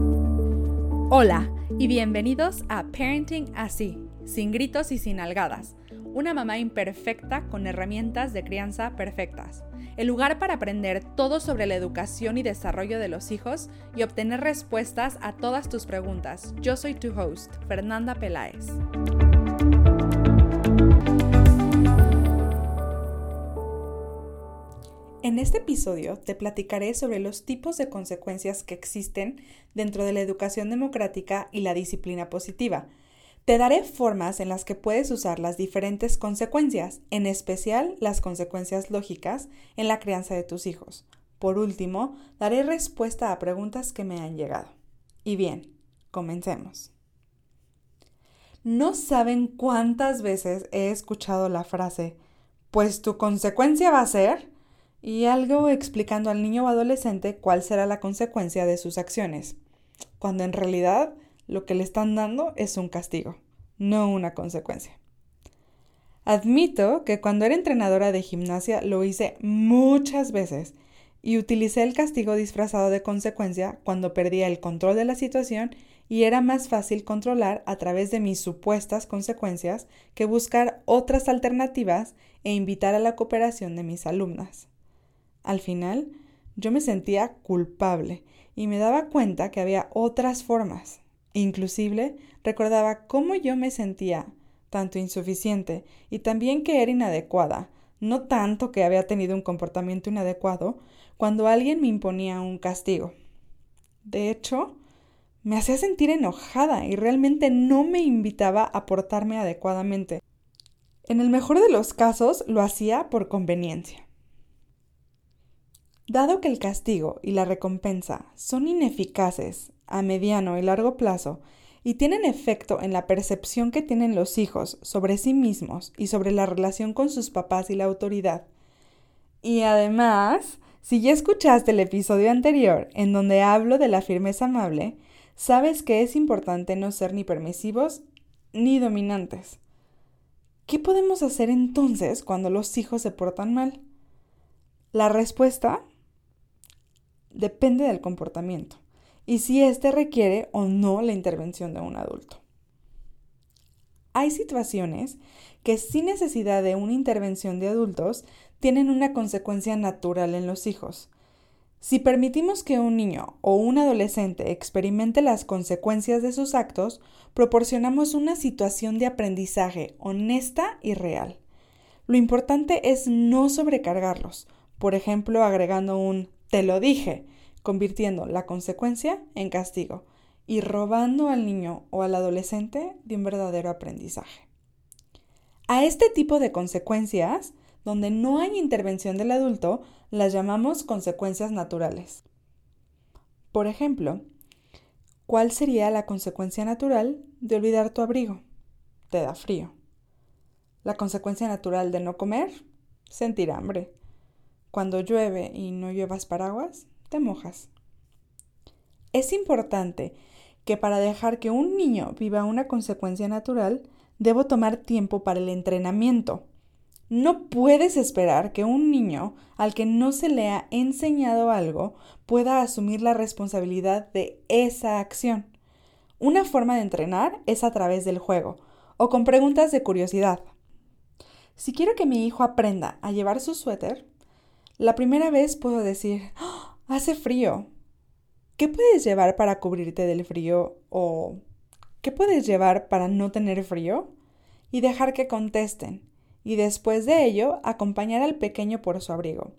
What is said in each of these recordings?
Hola y bienvenidos a Parenting Así, sin gritos y sin algadas. Una mamá imperfecta con herramientas de crianza perfectas. El lugar para aprender todo sobre la educación y desarrollo de los hijos y obtener respuestas a todas tus preguntas. Yo soy tu host, Fernanda Peláez. En este episodio te platicaré sobre los tipos de consecuencias que existen dentro de la educación democrática y la disciplina positiva. Te daré formas en las que puedes usar las diferentes consecuencias, en especial las consecuencias lógicas, en la crianza de tus hijos. Por último, daré respuesta a preguntas que me han llegado. Y bien, comencemos. No saben cuántas veces he escuchado la frase, pues tu consecuencia va a ser y algo explicando al niño o adolescente cuál será la consecuencia de sus acciones, cuando en realidad lo que le están dando es un castigo, no una consecuencia. Admito que cuando era entrenadora de gimnasia lo hice muchas veces y utilicé el castigo disfrazado de consecuencia cuando perdía el control de la situación y era más fácil controlar a través de mis supuestas consecuencias que buscar otras alternativas e invitar a la cooperación de mis alumnas. Al final, yo me sentía culpable y me daba cuenta que había otras formas. Inclusive, recordaba cómo yo me sentía tanto insuficiente y también que era inadecuada, no tanto que había tenido un comportamiento inadecuado, cuando alguien me imponía un castigo. De hecho, me hacía sentir enojada y realmente no me invitaba a portarme adecuadamente. En el mejor de los casos lo hacía por conveniencia. Dado que el castigo y la recompensa son ineficaces a mediano y largo plazo y tienen efecto en la percepción que tienen los hijos sobre sí mismos y sobre la relación con sus papás y la autoridad, y además, si ya escuchaste el episodio anterior en donde hablo de la firmeza amable, sabes que es importante no ser ni permisivos ni dominantes. ¿Qué podemos hacer entonces cuando los hijos se portan mal? La respuesta depende del comportamiento y si éste requiere o no la intervención de un adulto. Hay situaciones que sin necesidad de una intervención de adultos tienen una consecuencia natural en los hijos. Si permitimos que un niño o un adolescente experimente las consecuencias de sus actos, proporcionamos una situación de aprendizaje honesta y real. Lo importante es no sobrecargarlos, por ejemplo, agregando un te lo dije, convirtiendo la consecuencia en castigo y robando al niño o al adolescente de un verdadero aprendizaje. A este tipo de consecuencias, donde no hay intervención del adulto, las llamamos consecuencias naturales. Por ejemplo, ¿cuál sería la consecuencia natural de olvidar tu abrigo? Te da frío. La consecuencia natural de no comer, sentir hambre. Cuando llueve y no llevas paraguas, te mojas. Es importante que para dejar que un niño viva una consecuencia natural, debo tomar tiempo para el entrenamiento. No puedes esperar que un niño al que no se le ha enseñado algo pueda asumir la responsabilidad de esa acción. Una forma de entrenar es a través del juego o con preguntas de curiosidad. Si quiero que mi hijo aprenda a llevar su suéter, la primera vez puedo decir, ¡Ah! hace frío. ¿Qué puedes llevar para cubrirte del frío? ¿O qué puedes llevar para no tener frío? Y dejar que contesten. Y después de ello, acompañar al pequeño por su abrigo.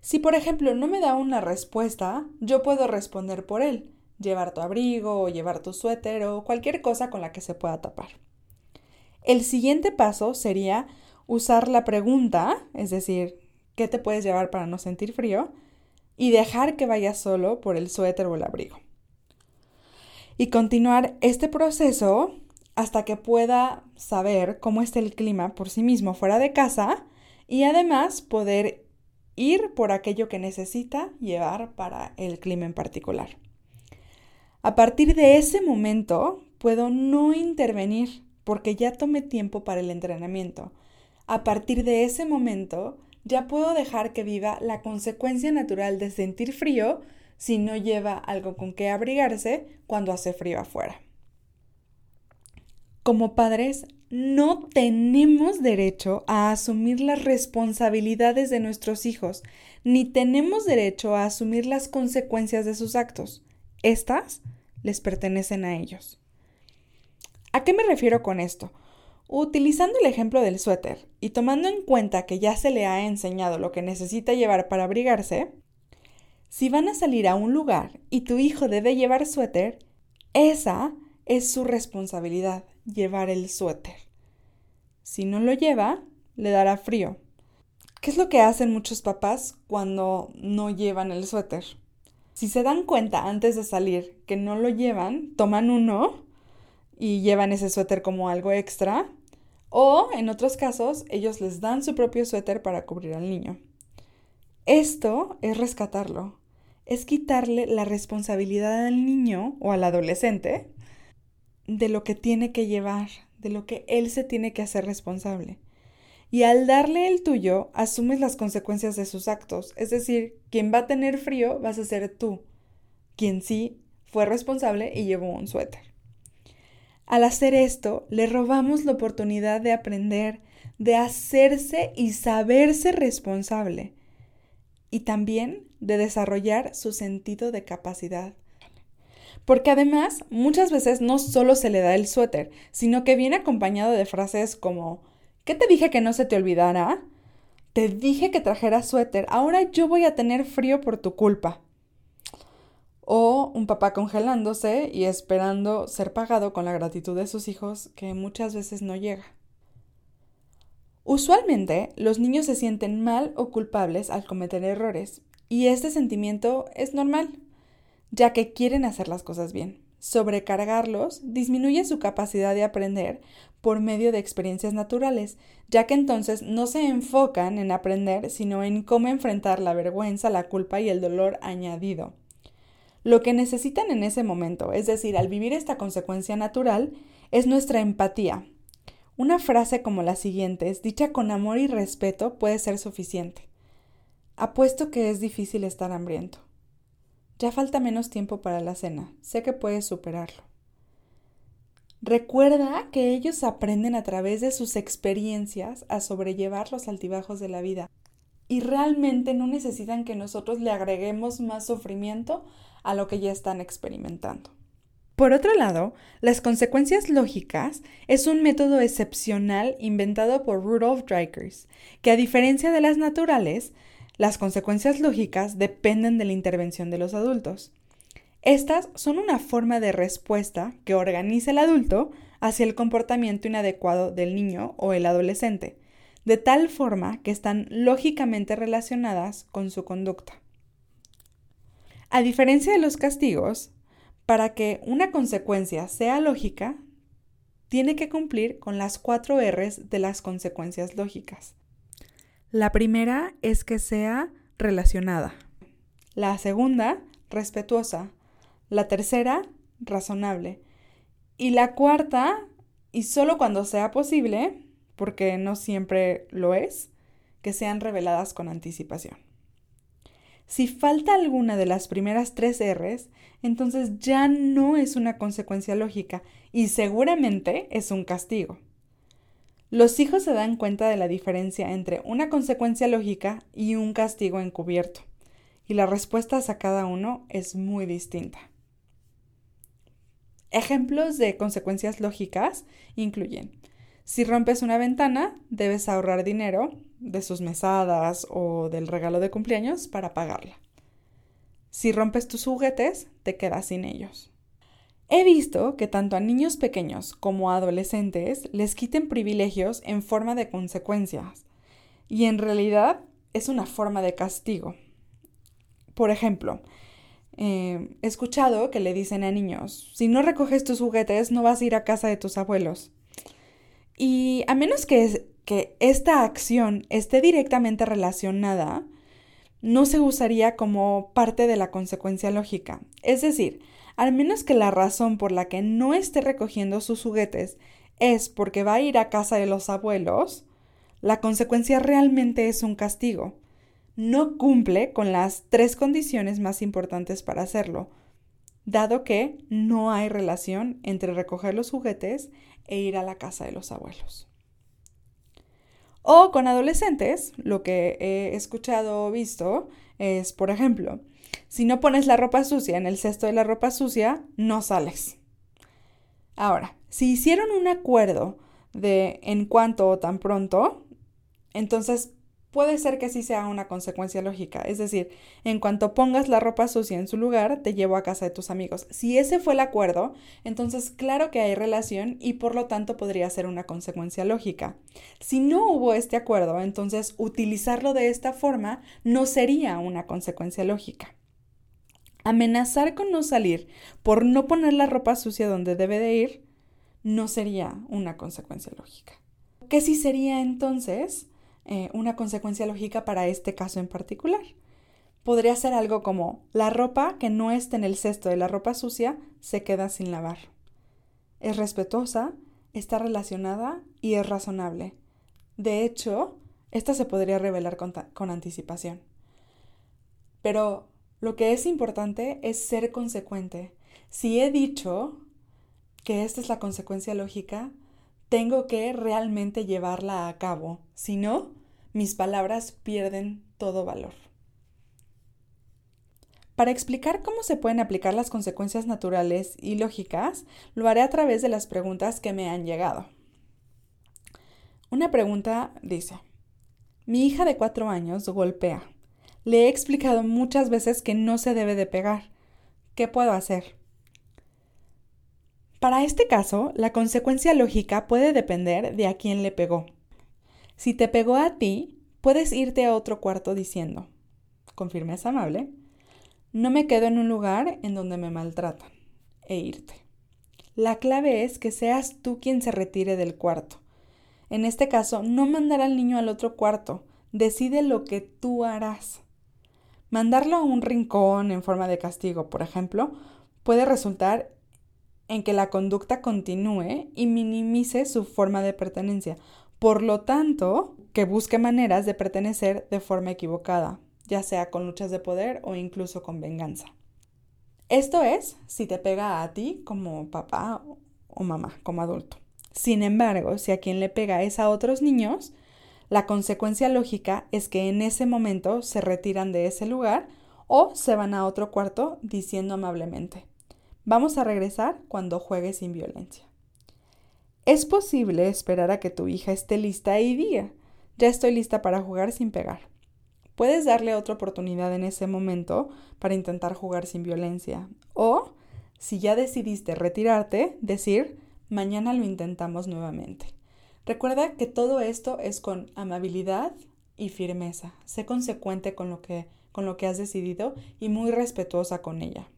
Si, por ejemplo, no me da una respuesta, yo puedo responder por él. Llevar tu abrigo o llevar tu suéter o cualquier cosa con la que se pueda tapar. El siguiente paso sería usar la pregunta, es decir, qué te puedes llevar para no sentir frío y dejar que vaya solo por el suéter o el abrigo. Y continuar este proceso hasta que pueda saber cómo está el clima por sí mismo fuera de casa y además poder ir por aquello que necesita llevar para el clima en particular. A partir de ese momento puedo no intervenir porque ya tomé tiempo para el entrenamiento. A partir de ese momento ya puedo dejar que viva la consecuencia natural de sentir frío si no lleva algo con que abrigarse cuando hace frío afuera. Como padres, no tenemos derecho a asumir las responsabilidades de nuestros hijos, ni tenemos derecho a asumir las consecuencias de sus actos. Estas les pertenecen a ellos. ¿A qué me refiero con esto? Utilizando el ejemplo del suéter y tomando en cuenta que ya se le ha enseñado lo que necesita llevar para abrigarse, si van a salir a un lugar y tu hijo debe llevar suéter, esa es su responsabilidad, llevar el suéter. Si no lo lleva, le dará frío. ¿Qué es lo que hacen muchos papás cuando no llevan el suéter? Si se dan cuenta antes de salir que no lo llevan, toman uno y llevan ese suéter como algo extra. O, en otros casos, ellos les dan su propio suéter para cubrir al niño. Esto es rescatarlo, es quitarle la responsabilidad al niño o al adolescente de lo que tiene que llevar, de lo que él se tiene que hacer responsable. Y al darle el tuyo, asumes las consecuencias de sus actos. Es decir, quien va a tener frío vas a ser tú, quien sí fue responsable y llevó un suéter. Al hacer esto, le robamos la oportunidad de aprender, de hacerse y saberse responsable, y también de desarrollar su sentido de capacidad. Porque además, muchas veces no solo se le da el suéter, sino que viene acompañado de frases como ¿Qué te dije que no se te olvidara? Te dije que trajeras suéter, ahora yo voy a tener frío por tu culpa. O un papá congelándose y esperando ser pagado con la gratitud de sus hijos que muchas veces no llega. Usualmente los niños se sienten mal o culpables al cometer errores y este sentimiento es normal, ya que quieren hacer las cosas bien. Sobrecargarlos disminuye su capacidad de aprender por medio de experiencias naturales, ya que entonces no se enfocan en aprender, sino en cómo enfrentar la vergüenza, la culpa y el dolor añadido. Lo que necesitan en ese momento, es decir, al vivir esta consecuencia natural, es nuestra empatía. Una frase como la siguiente, dicha con amor y respeto, puede ser suficiente. Apuesto que es difícil estar hambriento. Ya falta menos tiempo para la cena. Sé que puedes superarlo. Recuerda que ellos aprenden a través de sus experiencias a sobrellevar los altibajos de la vida y realmente no necesitan que nosotros le agreguemos más sufrimiento a lo que ya están experimentando. Por otro lado, las consecuencias lógicas es un método excepcional inventado por Rudolf Dreikers, que a diferencia de las naturales, las consecuencias lógicas dependen de la intervención de los adultos. Estas son una forma de respuesta que organiza el adulto hacia el comportamiento inadecuado del niño o el adolescente, de tal forma que están lógicamente relacionadas con su conducta. A diferencia de los castigos, para que una consecuencia sea lógica, tiene que cumplir con las cuatro R's de las consecuencias lógicas. La primera es que sea relacionada. La segunda, respetuosa. La tercera, razonable. Y la cuarta, y solo cuando sea posible, porque no siempre lo es, que sean reveladas con anticipación. Si falta alguna de las primeras tres R's, entonces ya no es una consecuencia lógica y seguramente es un castigo. Los hijos se dan cuenta de la diferencia entre una consecuencia lógica y un castigo encubierto, y la respuesta a cada uno es muy distinta. Ejemplos de consecuencias lógicas incluyen si rompes una ventana, debes ahorrar dinero de sus mesadas o del regalo de cumpleaños para pagarla. Si rompes tus juguetes, te quedas sin ellos. He visto que tanto a niños pequeños como a adolescentes les quiten privilegios en forma de consecuencias, y en realidad es una forma de castigo. Por ejemplo, eh, he escuchado que le dicen a niños, si no recoges tus juguetes no vas a ir a casa de tus abuelos. Y a menos que, que esta acción esté directamente relacionada, no se usaría como parte de la consecuencia lógica. Es decir, al menos que la razón por la que no esté recogiendo sus juguetes es porque va a ir a casa de los abuelos, la consecuencia realmente es un castigo. no cumple con las tres condiciones más importantes para hacerlo, dado que no hay relación entre recoger los juguetes e ir a la casa de los abuelos. O con adolescentes, lo que he escuchado o visto es, por ejemplo, si no pones la ropa sucia en el cesto de la ropa sucia, no sales. Ahora, si hicieron un acuerdo de en cuanto o tan pronto, entonces puede ser que sí sea una consecuencia lógica. Es decir, en cuanto pongas la ropa sucia en su lugar, te llevo a casa de tus amigos. Si ese fue el acuerdo, entonces claro que hay relación y por lo tanto podría ser una consecuencia lógica. Si no hubo este acuerdo, entonces utilizarlo de esta forma no sería una consecuencia lógica. Amenazar con no salir por no poner la ropa sucia donde debe de ir no sería una consecuencia lógica. ¿Qué sí sería entonces eh, una consecuencia lógica para este caso en particular? Podría ser algo como la ropa que no esté en el cesto de la ropa sucia se queda sin lavar. Es respetuosa, está relacionada y es razonable. De hecho, esta se podría revelar con, con anticipación. Pero lo que es importante es ser consecuente. Si he dicho que esta es la consecuencia lógica, tengo que realmente llevarla a cabo. Si no, mis palabras pierden todo valor. Para explicar cómo se pueden aplicar las consecuencias naturales y lógicas, lo haré a través de las preguntas que me han llegado. Una pregunta dice, mi hija de cuatro años golpea. Le he explicado muchas veces que no se debe de pegar. ¿Qué puedo hacer? Para este caso, la consecuencia lógica puede depender de a quién le pegó. Si te pegó a ti, puedes irte a otro cuarto diciendo, con firmeza amable, no me quedo en un lugar en donde me maltratan, e irte. La clave es que seas tú quien se retire del cuarto. En este caso, no mandar al niño al otro cuarto, decide lo que tú harás. Mandarlo a un rincón en forma de castigo, por ejemplo, puede resultar en que la conducta continúe y minimice su forma de pertenencia. Por lo tanto, que busque maneras de pertenecer de forma equivocada, ya sea con luchas de poder o incluso con venganza. Esto es si te pega a ti como papá o mamá, como adulto. Sin embargo, si a quien le pega es a otros niños, la consecuencia lógica es que en ese momento se retiran de ese lugar o se van a otro cuarto diciendo amablemente, vamos a regresar cuando juegues sin violencia. Es posible esperar a que tu hija esté lista y diga, ya estoy lista para jugar sin pegar. Puedes darle otra oportunidad en ese momento para intentar jugar sin violencia. O, si ya decidiste retirarte, decir, mañana lo intentamos nuevamente. Recuerda que todo esto es con amabilidad y firmeza. Sé consecuente con lo que, con lo que has decidido y muy respetuosa con ella.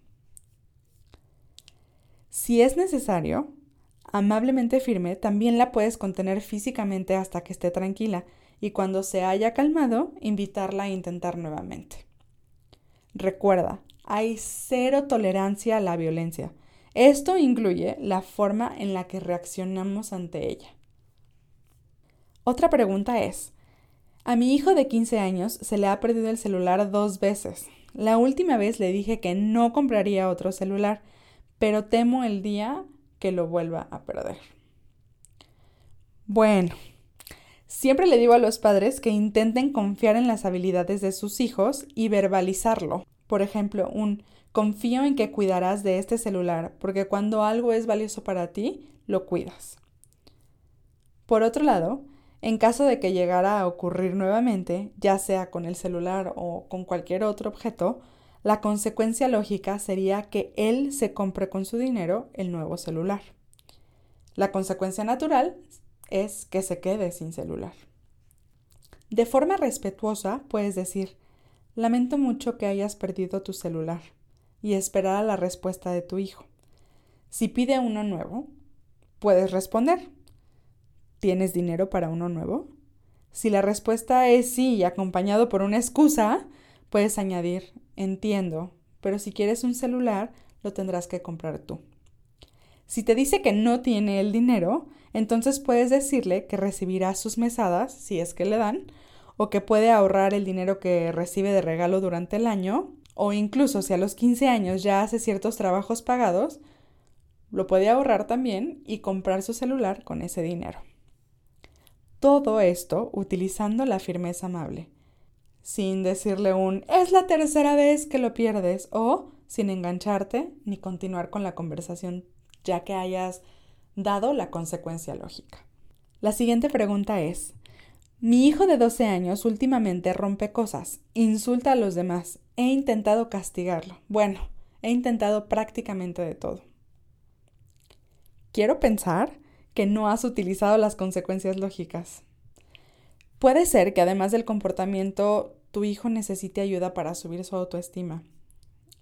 Si es necesario, amablemente firme, también la puedes contener físicamente hasta que esté tranquila y cuando se haya calmado, invitarla a intentar nuevamente. Recuerda, hay cero tolerancia a la violencia. Esto incluye la forma en la que reaccionamos ante ella. Otra pregunta es, a mi hijo de 15 años se le ha perdido el celular dos veces. La última vez le dije que no compraría otro celular, pero temo el día que lo vuelva a perder. Bueno, siempre le digo a los padres que intenten confiar en las habilidades de sus hijos y verbalizarlo. Por ejemplo, un confío en que cuidarás de este celular, porque cuando algo es valioso para ti, lo cuidas. Por otro lado, en caso de que llegara a ocurrir nuevamente, ya sea con el celular o con cualquier otro objeto, la consecuencia lógica sería que él se compre con su dinero el nuevo celular. La consecuencia natural es que se quede sin celular. De forma respetuosa puedes decir, lamento mucho que hayas perdido tu celular y esperar a la respuesta de tu hijo. Si pide uno nuevo, puedes responder, ¿Tienes dinero para uno nuevo? Si la respuesta es sí y acompañado por una excusa, puedes añadir entiendo, pero si quieres un celular, lo tendrás que comprar tú. Si te dice que no tiene el dinero, entonces puedes decirle que recibirá sus mesadas, si es que le dan, o que puede ahorrar el dinero que recibe de regalo durante el año, o incluso si a los 15 años ya hace ciertos trabajos pagados, lo puede ahorrar también y comprar su celular con ese dinero. Todo esto utilizando la firmeza amable, sin decirle un es la tercera vez que lo pierdes o sin engancharte ni continuar con la conversación ya que hayas dado la consecuencia lógica. La siguiente pregunta es, mi hijo de 12 años últimamente rompe cosas, insulta a los demás, he intentado castigarlo. Bueno, he intentado prácticamente de todo. Quiero pensar que no has utilizado las consecuencias lógicas. Puede ser que además del comportamiento, tu hijo necesite ayuda para subir su autoestima.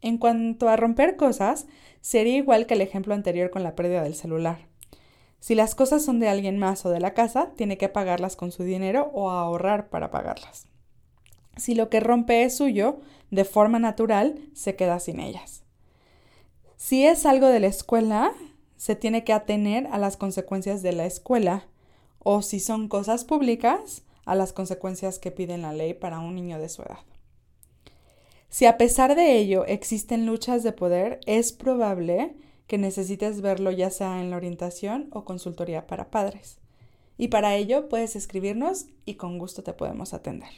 En cuanto a romper cosas, sería igual que el ejemplo anterior con la pérdida del celular. Si las cosas son de alguien más o de la casa, tiene que pagarlas con su dinero o ahorrar para pagarlas. Si lo que rompe es suyo, de forma natural, se queda sin ellas. Si es algo de la escuela, se tiene que atener a las consecuencias de la escuela, o si son cosas públicas, a las consecuencias que pide la ley para un niño de su edad. Si a pesar de ello existen luchas de poder, es probable que necesites verlo ya sea en la orientación o consultoría para padres. Y para ello puedes escribirnos y con gusto te podemos atender.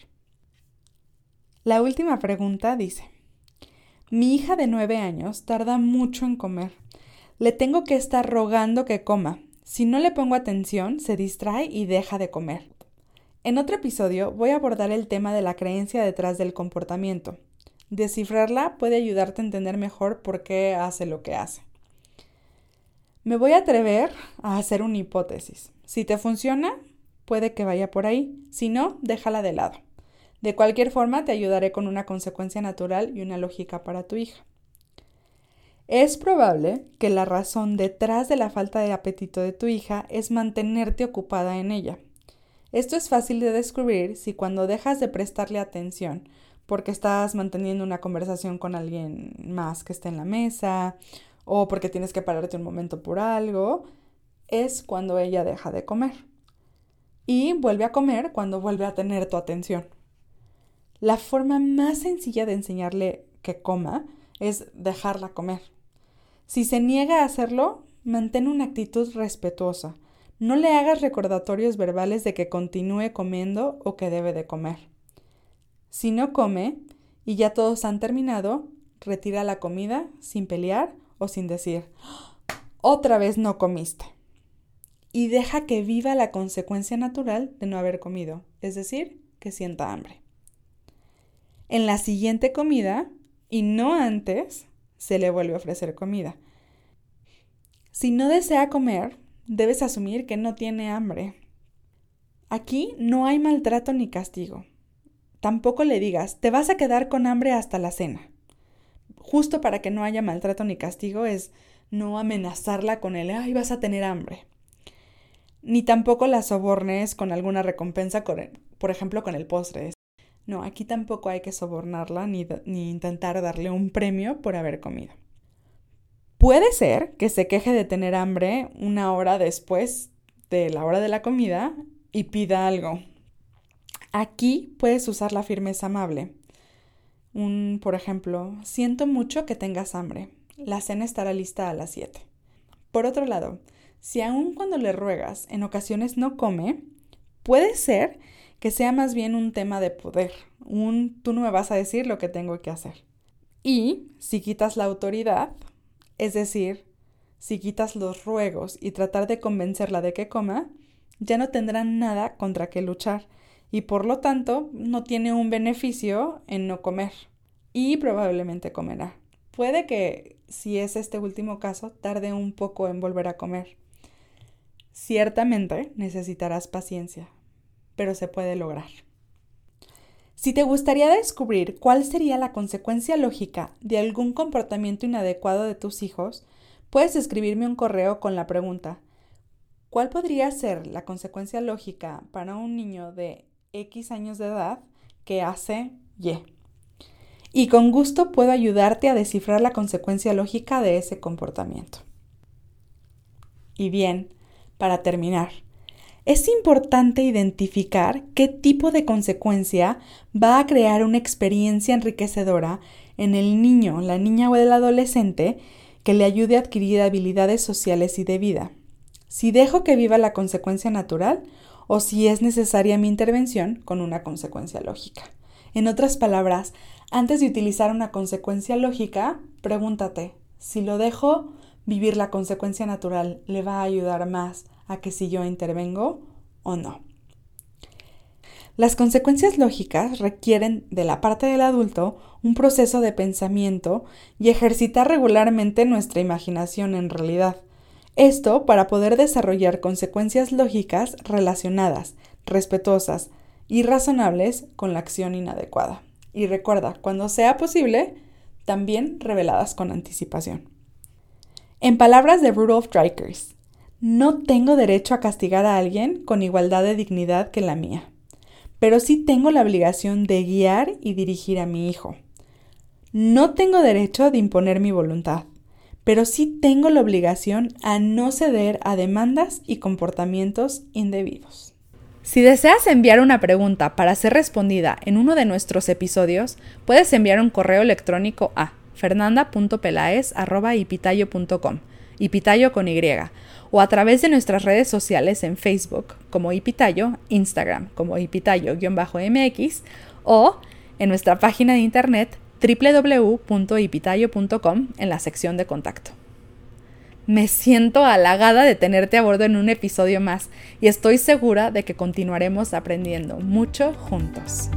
La última pregunta dice, mi hija de nueve años tarda mucho en comer. Le tengo que estar rogando que coma. Si no le pongo atención, se distrae y deja de comer. En otro episodio voy a abordar el tema de la creencia detrás del comportamiento. Descifrarla puede ayudarte a entender mejor por qué hace lo que hace. Me voy a atrever a hacer una hipótesis. Si te funciona, puede que vaya por ahí. Si no, déjala de lado. De cualquier forma, te ayudaré con una consecuencia natural y una lógica para tu hija. Es probable que la razón detrás de la falta de apetito de tu hija es mantenerte ocupada en ella. Esto es fácil de descubrir si cuando dejas de prestarle atención porque estás manteniendo una conversación con alguien más que esté en la mesa o porque tienes que pararte un momento por algo, es cuando ella deja de comer. Y vuelve a comer cuando vuelve a tener tu atención. La forma más sencilla de enseñarle que coma es dejarla comer. Si se niega a hacerlo, mantén una actitud respetuosa. No le hagas recordatorios verbales de que continúe comiendo o que debe de comer. Si no come y ya todos han terminado, retira la comida sin pelear o sin decir, otra vez no comiste. Y deja que viva la consecuencia natural de no haber comido, es decir, que sienta hambre. En la siguiente comida, y no antes se le vuelve a ofrecer comida. Si no desea comer, debes asumir que no tiene hambre. Aquí no hay maltrato ni castigo. Tampoco le digas, te vas a quedar con hambre hasta la cena. Justo para que no haya maltrato ni castigo es no amenazarla con el, ay, vas a tener hambre. Ni tampoco la sobornes con alguna recompensa, por ejemplo, con el postre. No, aquí tampoco hay que sobornarla ni, ni intentar darle un premio por haber comido. Puede ser que se queje de tener hambre una hora después de la hora de la comida y pida algo. Aquí puedes usar la firmeza amable. Un, por ejemplo, siento mucho que tengas hambre. La cena estará lista a las 7. Por otro lado, si aun cuando le ruegas en ocasiones no come, puede ser que sea más bien un tema de poder, un tú no me vas a decir lo que tengo que hacer. Y si quitas la autoridad, es decir, si quitas los ruegos y tratar de convencerla de que coma, ya no tendrá nada contra qué luchar y por lo tanto no tiene un beneficio en no comer y probablemente comerá. Puede que, si es este último caso, tarde un poco en volver a comer. Ciertamente necesitarás paciencia, pero se puede lograr. Si te gustaría descubrir cuál sería la consecuencia lógica de algún comportamiento inadecuado de tus hijos, puedes escribirme un correo con la pregunta ¿Cuál podría ser la consecuencia lógica para un niño de X años de edad que hace Y? Y con gusto puedo ayudarte a descifrar la consecuencia lógica de ese comportamiento. Y bien, para terminar, es importante identificar qué tipo de consecuencia va a crear una experiencia enriquecedora en el niño, la niña o el adolescente que le ayude a adquirir habilidades sociales y de vida. Si dejo que viva la consecuencia natural o si es necesaria mi intervención con una consecuencia lógica. En otras palabras, antes de utilizar una consecuencia lógica, pregúntate, si lo dejo vivir la consecuencia natural, ¿le va a ayudar más a que si yo intervengo o no? Las consecuencias lógicas requieren de la parte del adulto un proceso de pensamiento y ejercitar regularmente nuestra imaginación en realidad. Esto para poder desarrollar consecuencias lógicas relacionadas, respetuosas y razonables con la acción inadecuada. Y recuerda, cuando sea posible, también reveladas con anticipación. En palabras de Rudolf Dreikers, no tengo derecho a castigar a alguien con igualdad de dignidad que la mía, pero sí tengo la obligación de guiar y dirigir a mi hijo. No tengo derecho de imponer mi voluntad, pero sí tengo la obligación a no ceder a demandas y comportamientos indebidos. Si deseas enviar una pregunta para ser respondida en uno de nuestros episodios, puedes enviar un correo electrónico a fernanda.pelaez.ipitayo.com, ipitayo con Y, o a través de nuestras redes sociales en Facebook como Ipitayo, Instagram como Ipitayo-MX o en nuestra página de internet www.ipitayo.com en la sección de contacto. Me siento halagada de tenerte a bordo en un episodio más y estoy segura de que continuaremos aprendiendo mucho juntos.